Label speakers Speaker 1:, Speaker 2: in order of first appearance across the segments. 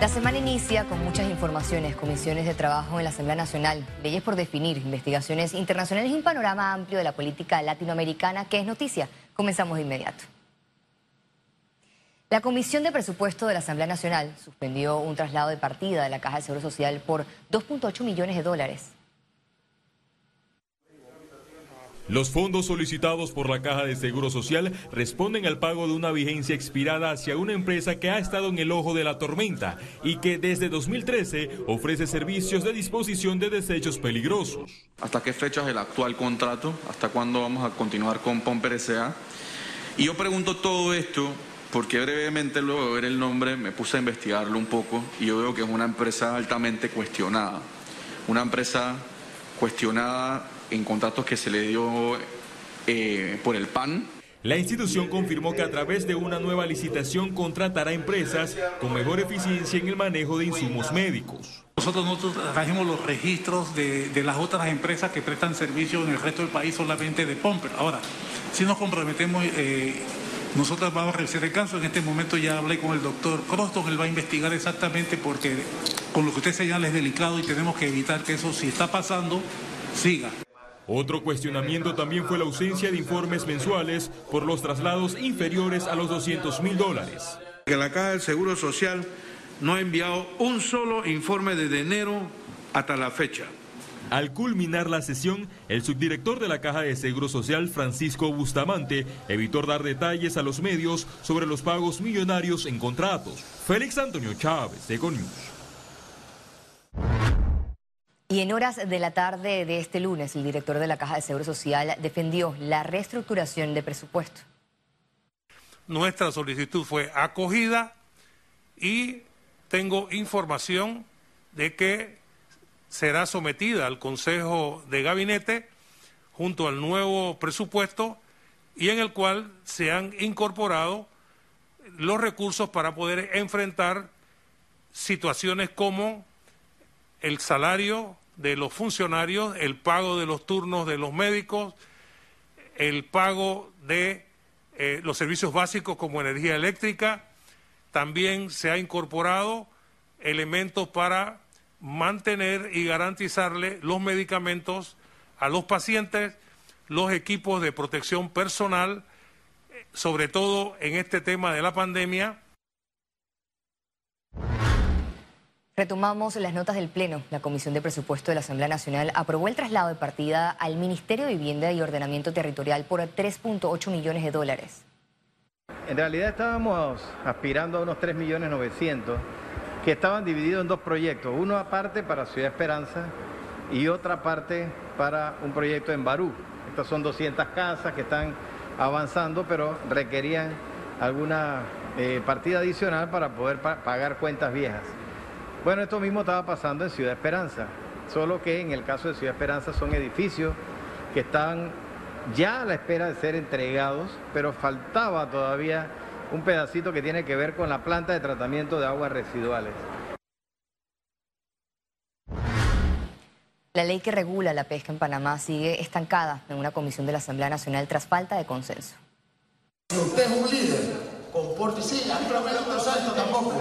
Speaker 1: La semana inicia con muchas informaciones, comisiones de trabajo en la Asamblea Nacional, leyes por definir, investigaciones internacionales y un panorama amplio de la política latinoamericana que es noticia. Comenzamos de inmediato. La Comisión de Presupuesto de la Asamblea Nacional suspendió un traslado de partida de la Caja de Seguro Social por 2.8 millones de dólares.
Speaker 2: Los fondos solicitados por la Caja de Seguro Social responden al pago de una vigencia expirada hacia una empresa que ha estado en el ojo de la tormenta y que desde 2013 ofrece servicios de disposición de desechos peligrosos.
Speaker 3: ¿Hasta qué fecha es el actual contrato? ¿Hasta cuándo vamos a continuar con Pomper S.A.? Y yo pregunto todo esto porque brevemente luego de ver el nombre me puse a investigarlo un poco y yo veo que es una empresa altamente cuestionada. Una empresa cuestionada en contratos que se le dio eh, por el PAN.
Speaker 2: La institución confirmó que a través de una nueva licitación contratará empresas con mejor eficiencia en el manejo de insumos médicos.
Speaker 4: Nosotros, nosotros trajimos los registros de, de, las otras empresas que prestan servicio en el resto del país solamente de Pomper. Ahora, si nos comprometemos, eh, nosotros vamos a revisar el caso. En este momento ya hablé con el doctor Croston, él va a investigar exactamente porque con lo que usted señala es delicado y tenemos que evitar que eso, si está pasando, siga.
Speaker 2: Otro cuestionamiento también fue la ausencia de informes mensuales por los traslados inferiores a los 200 mil dólares.
Speaker 5: Que la Caja del Seguro Social no ha enviado un solo informe desde enero hasta la fecha.
Speaker 2: Al culminar la sesión, el subdirector de la Caja de Seguro Social, Francisco Bustamante, evitó dar detalles a los medios sobre los pagos millonarios en contratos. Félix Antonio Chávez, Econius.
Speaker 1: Y en horas de la tarde de este lunes, el director de la Caja de Seguro Social defendió la reestructuración de presupuesto.
Speaker 6: Nuestra solicitud fue acogida y tengo información de que será sometida al Consejo de Gabinete junto al nuevo presupuesto y en el cual se han incorporado los recursos para poder enfrentar situaciones como el salario de los funcionarios, el pago de los turnos de los médicos, el pago de eh, los servicios básicos como energía eléctrica. También se ha incorporado elementos para mantener y garantizarle los medicamentos a los pacientes, los equipos de protección personal, eh, sobre todo en este tema de la pandemia
Speaker 1: Retomamos las notas del Pleno. La Comisión de Presupuesto de la Asamblea Nacional aprobó el traslado de partida al Ministerio de Vivienda y Ordenamiento Territorial por 3.8 millones de dólares.
Speaker 7: En realidad estábamos aspirando a unos 3 millones 900 que estaban divididos en dos proyectos. Uno aparte para Ciudad Esperanza y otra parte para un proyecto en Barú. Estas son 200 casas que están avanzando, pero requerían alguna eh, partida adicional para poder pagar cuentas viejas. Bueno, esto mismo estaba pasando en Ciudad Esperanza, solo que en el caso de Ciudad Esperanza son edificios que están ya a la espera de ser entregados, pero faltaba todavía un pedacito que tiene que ver con la planta de tratamiento de aguas residuales.
Speaker 1: La ley que regula la pesca en Panamá sigue estancada en una comisión de la Asamblea Nacional tras falta de consenso.
Speaker 8: Si usted es un líder, comporte, sí, a mí no me gusta esto tampoco.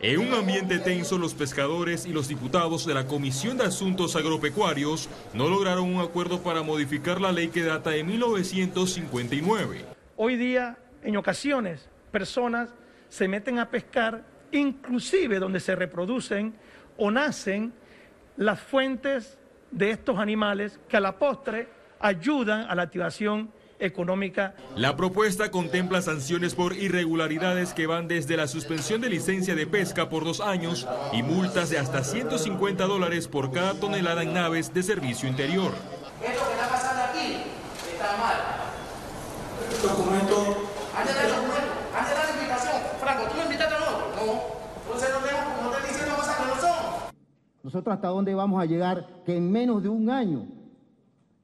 Speaker 2: En un ambiente tenso, los pescadores y los diputados de la Comisión de Asuntos Agropecuarios no lograron un acuerdo para modificar la ley que data de 1959.
Speaker 9: Hoy día, en ocasiones, personas se meten a pescar, inclusive donde se reproducen o nacen las fuentes de estos animales que a la postre ayudan a la activación económica.
Speaker 2: La propuesta contempla sanciones por irregularidades que van desde la suspensión de licencia de pesca por dos años y multas de hasta 150 dólares por cada tonelada en naves de servicio interior.
Speaker 8: Esto que está pasando aquí está mal. Documento. Antes de la antes de la invitación, Franco, ¿tú me invitaste a nosotros? No. Entonces no tenemos, no te diciendo cosas que no son.
Speaker 10: Nosotros hasta dónde vamos a llegar que en menos de un año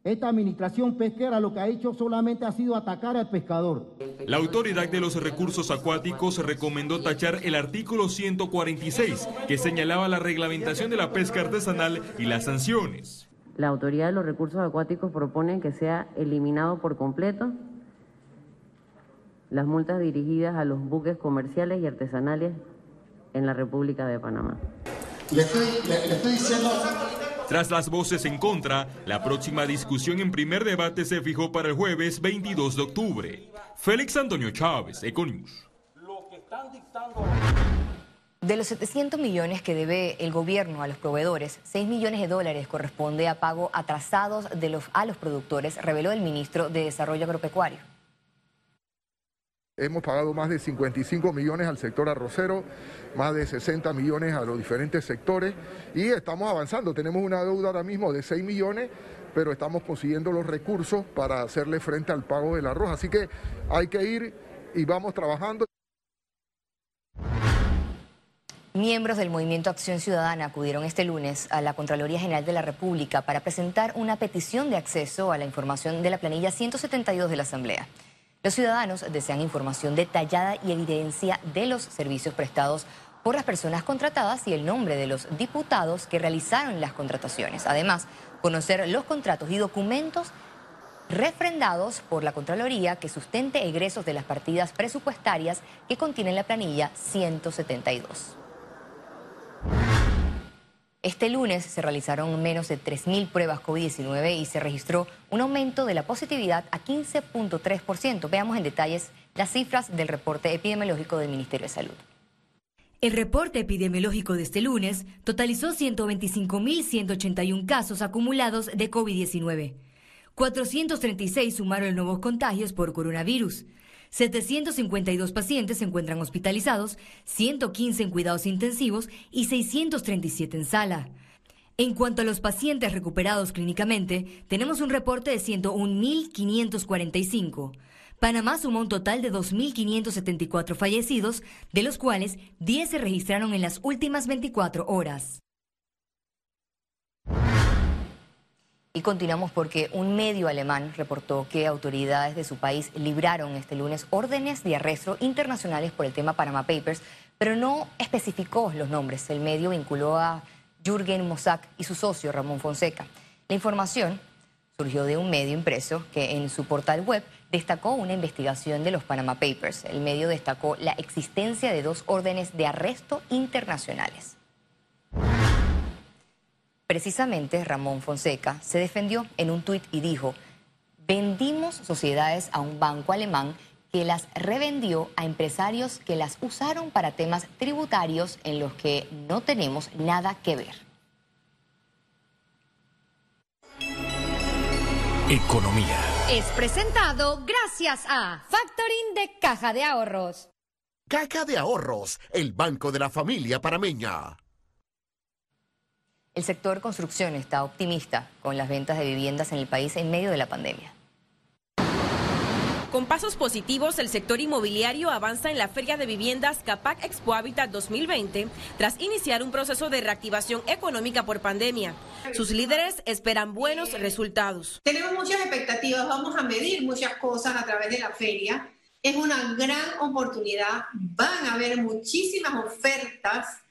Speaker 10: esta administración pesquera lo que ha hecho solamente ha sido atacar al pescador.
Speaker 2: La Autoridad de los Recursos Acuáticos recomendó tachar el artículo 146, que señalaba la reglamentación de la pesca artesanal y las sanciones.
Speaker 11: La Autoridad de los Recursos Acuáticos propone que sea eliminado por completo las multas dirigidas a los buques comerciales y artesanales en la República de Panamá.
Speaker 12: Le estoy, le estoy diciendo
Speaker 2: tras las voces en contra, la próxima discusión en primer debate se fijó para el jueves 22 de octubre. Félix Antonio Chávez, Econius.
Speaker 1: De los 700 millones que debe el gobierno a los proveedores, 6 millones de dólares corresponde a pago atrasados a los productores, reveló el ministro de Desarrollo Agropecuario.
Speaker 13: Hemos pagado más de 55 millones al sector arrocero, más de 60 millones a los diferentes sectores y estamos avanzando. Tenemos una deuda ahora mismo de 6 millones, pero estamos consiguiendo los recursos para hacerle frente al pago del arroz. Así que hay que ir y vamos trabajando.
Speaker 1: Miembros del Movimiento Acción Ciudadana acudieron este lunes a la Contraloría General de la República para presentar una petición de acceso a la información de la planilla 172 de la Asamblea. Los ciudadanos desean información detallada y evidencia de los servicios prestados por las personas contratadas y el nombre de los diputados que realizaron las contrataciones. Además, conocer los contratos y documentos refrendados por la Contraloría que sustente egresos de las partidas presupuestarias que contienen la planilla 172. Este lunes se realizaron menos de 3.000 pruebas COVID-19 y se registró un aumento de la positividad a 15.3%. Veamos en detalles las cifras del reporte epidemiológico del Ministerio de Salud.
Speaker 14: El reporte epidemiológico de este lunes totalizó 125.181 casos acumulados de COVID-19. 436 sumaron nuevos contagios por coronavirus. 752 pacientes se encuentran hospitalizados, 115 en cuidados intensivos y 637 en sala. En cuanto a los pacientes recuperados clínicamente, tenemos un reporte de 101.545. Panamá sumó un total de 2.574 fallecidos, de los cuales 10 se registraron en las últimas 24 horas.
Speaker 1: Y continuamos porque un medio alemán reportó que autoridades de su país libraron este lunes órdenes de arresto internacionales por el tema Panama Papers, pero no especificó los nombres. El medio vinculó a Jürgen Mossack y su socio Ramón Fonseca. La información surgió de un medio impreso que en su portal web destacó una investigación de los Panama Papers. El medio destacó la existencia de dos órdenes de arresto internacionales. Precisamente Ramón Fonseca se defendió en un tuit y dijo, vendimos sociedades a un banco alemán que las revendió a empresarios que las usaron para temas tributarios en los que no tenemos nada que ver.
Speaker 15: Economía.
Speaker 16: Es presentado gracias a Factoring de Caja de Ahorros.
Speaker 15: Caja de Ahorros, el banco de la familia parameña.
Speaker 1: El sector construcción está optimista con las ventas de viviendas en el país en medio de la pandemia.
Speaker 17: Con pasos positivos, el sector inmobiliario avanza en la Feria de Viviendas Capac Expo Habitat 2020 tras iniciar un proceso de reactivación económica por pandemia. Sus líderes esperan buenos resultados.
Speaker 18: Tenemos muchas expectativas, vamos a medir muchas cosas a través de la feria. Es una gran oportunidad, van a haber muchísimas ofertas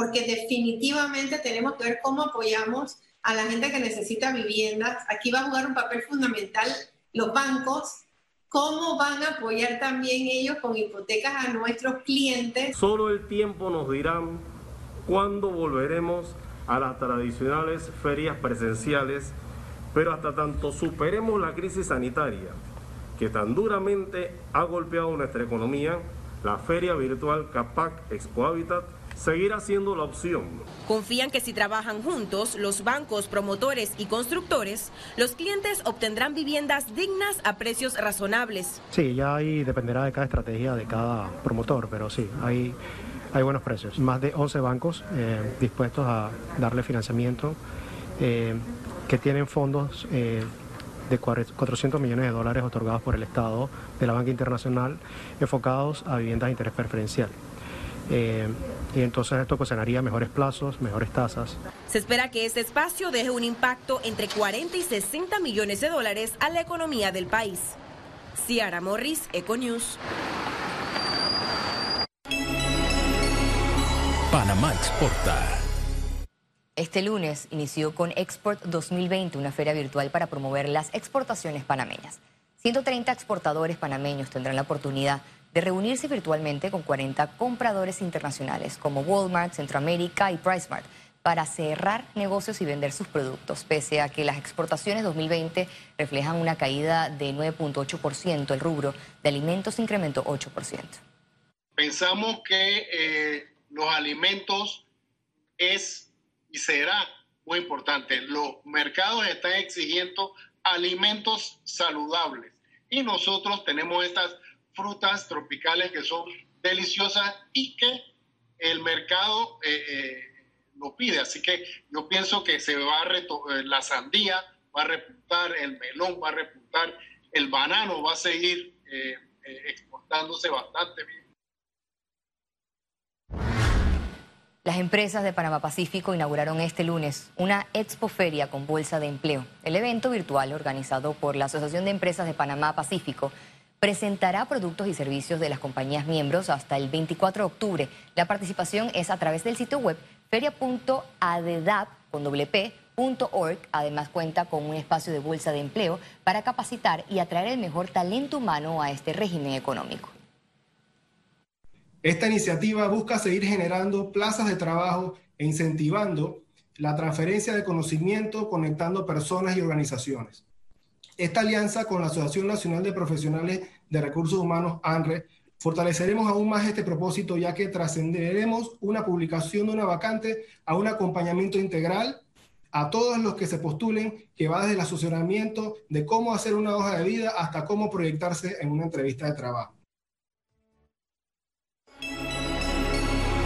Speaker 18: porque definitivamente tenemos que ver cómo apoyamos a la gente que necesita viviendas. Aquí va a jugar un papel fundamental los bancos, cómo van a apoyar también ellos con hipotecas a nuestros clientes.
Speaker 19: Solo el tiempo nos dirá cuándo volveremos a las tradicionales ferias presenciales, pero hasta tanto superemos la crisis sanitaria que tan duramente ha golpeado nuestra economía, la feria virtual CAPAC Expo Habitat seguirá siendo la opción.
Speaker 17: Confían que si trabajan juntos, los bancos, promotores y constructores, los clientes obtendrán viviendas dignas a precios razonables.
Speaker 20: Sí, ya ahí dependerá de cada estrategia de cada promotor, pero sí, hay, hay buenos precios. Más de 11 bancos eh, dispuestos a darle financiamiento, eh, que tienen fondos eh, de 400 millones de dólares otorgados por el Estado de la Banca Internacional enfocados a viviendas de interés preferencial. Eh, y entonces esto ocasionaría mejores plazos, mejores tasas.
Speaker 17: Se espera que este espacio deje un impacto entre 40 y 60 millones de dólares a la economía del país. Ciara Morris, Econews.
Speaker 15: Panamá exporta.
Speaker 1: Este lunes inició con Export 2020, una feria virtual para promover las exportaciones panameñas. 130 exportadores panameños tendrán la oportunidad de reunirse virtualmente con 40 compradores internacionales como Walmart, Centroamérica y PriceMart para cerrar negocios y vender sus productos, pese a que las exportaciones 2020 reflejan una caída de 9.8%, el rubro de alimentos incrementó 8%.
Speaker 21: Pensamos que eh, los alimentos es y será muy importante. Los mercados están exigiendo alimentos saludables y nosotros tenemos estas frutas tropicales que son deliciosas y que el mercado eh, eh, lo pide. Así que yo pienso que se va eh, la sandía va a repuntar, el melón va a repuntar, el banano va a seguir exportándose bastante bien.
Speaker 1: Las empresas de Panamá Pacífico inauguraron este lunes una expoferia con bolsa de empleo. El evento virtual organizado por la Asociación de Empresas de Panamá Pacífico presentará productos y servicios de las compañías miembros hasta el 24 de octubre. La participación es a través del sitio web feria.adedap.org. Además cuenta con un espacio de bolsa de empleo para capacitar y atraer el mejor talento humano a este régimen económico.
Speaker 22: Esta iniciativa busca seguir generando plazas de trabajo e incentivando la transferencia de conocimiento conectando personas y organizaciones. Esta alianza con la Asociación Nacional de Profesionales de Recursos Humanos, ANRE, fortaleceremos aún más este propósito ya que trascenderemos una publicación de una vacante a un acompañamiento integral a todos los que se postulen, que va desde el asesoramiento de cómo hacer una hoja de vida hasta cómo proyectarse en una entrevista de trabajo.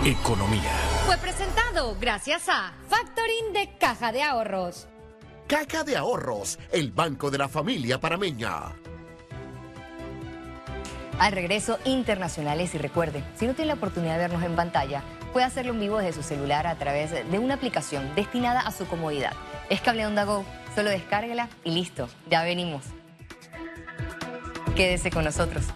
Speaker 15: Economía.
Speaker 16: Fue presentado gracias a Factoring de Caja de Ahorros.
Speaker 15: Caja de Ahorros, el banco de la familia parameña.
Speaker 1: Al regreso, internacionales y recuerde, si no tiene la oportunidad de vernos en pantalla, puede hacerlo en vivo desde su celular a través de una aplicación destinada a su comodidad. Es Cable Onda Go, solo descárguela y listo, ya venimos. Quédese con nosotros.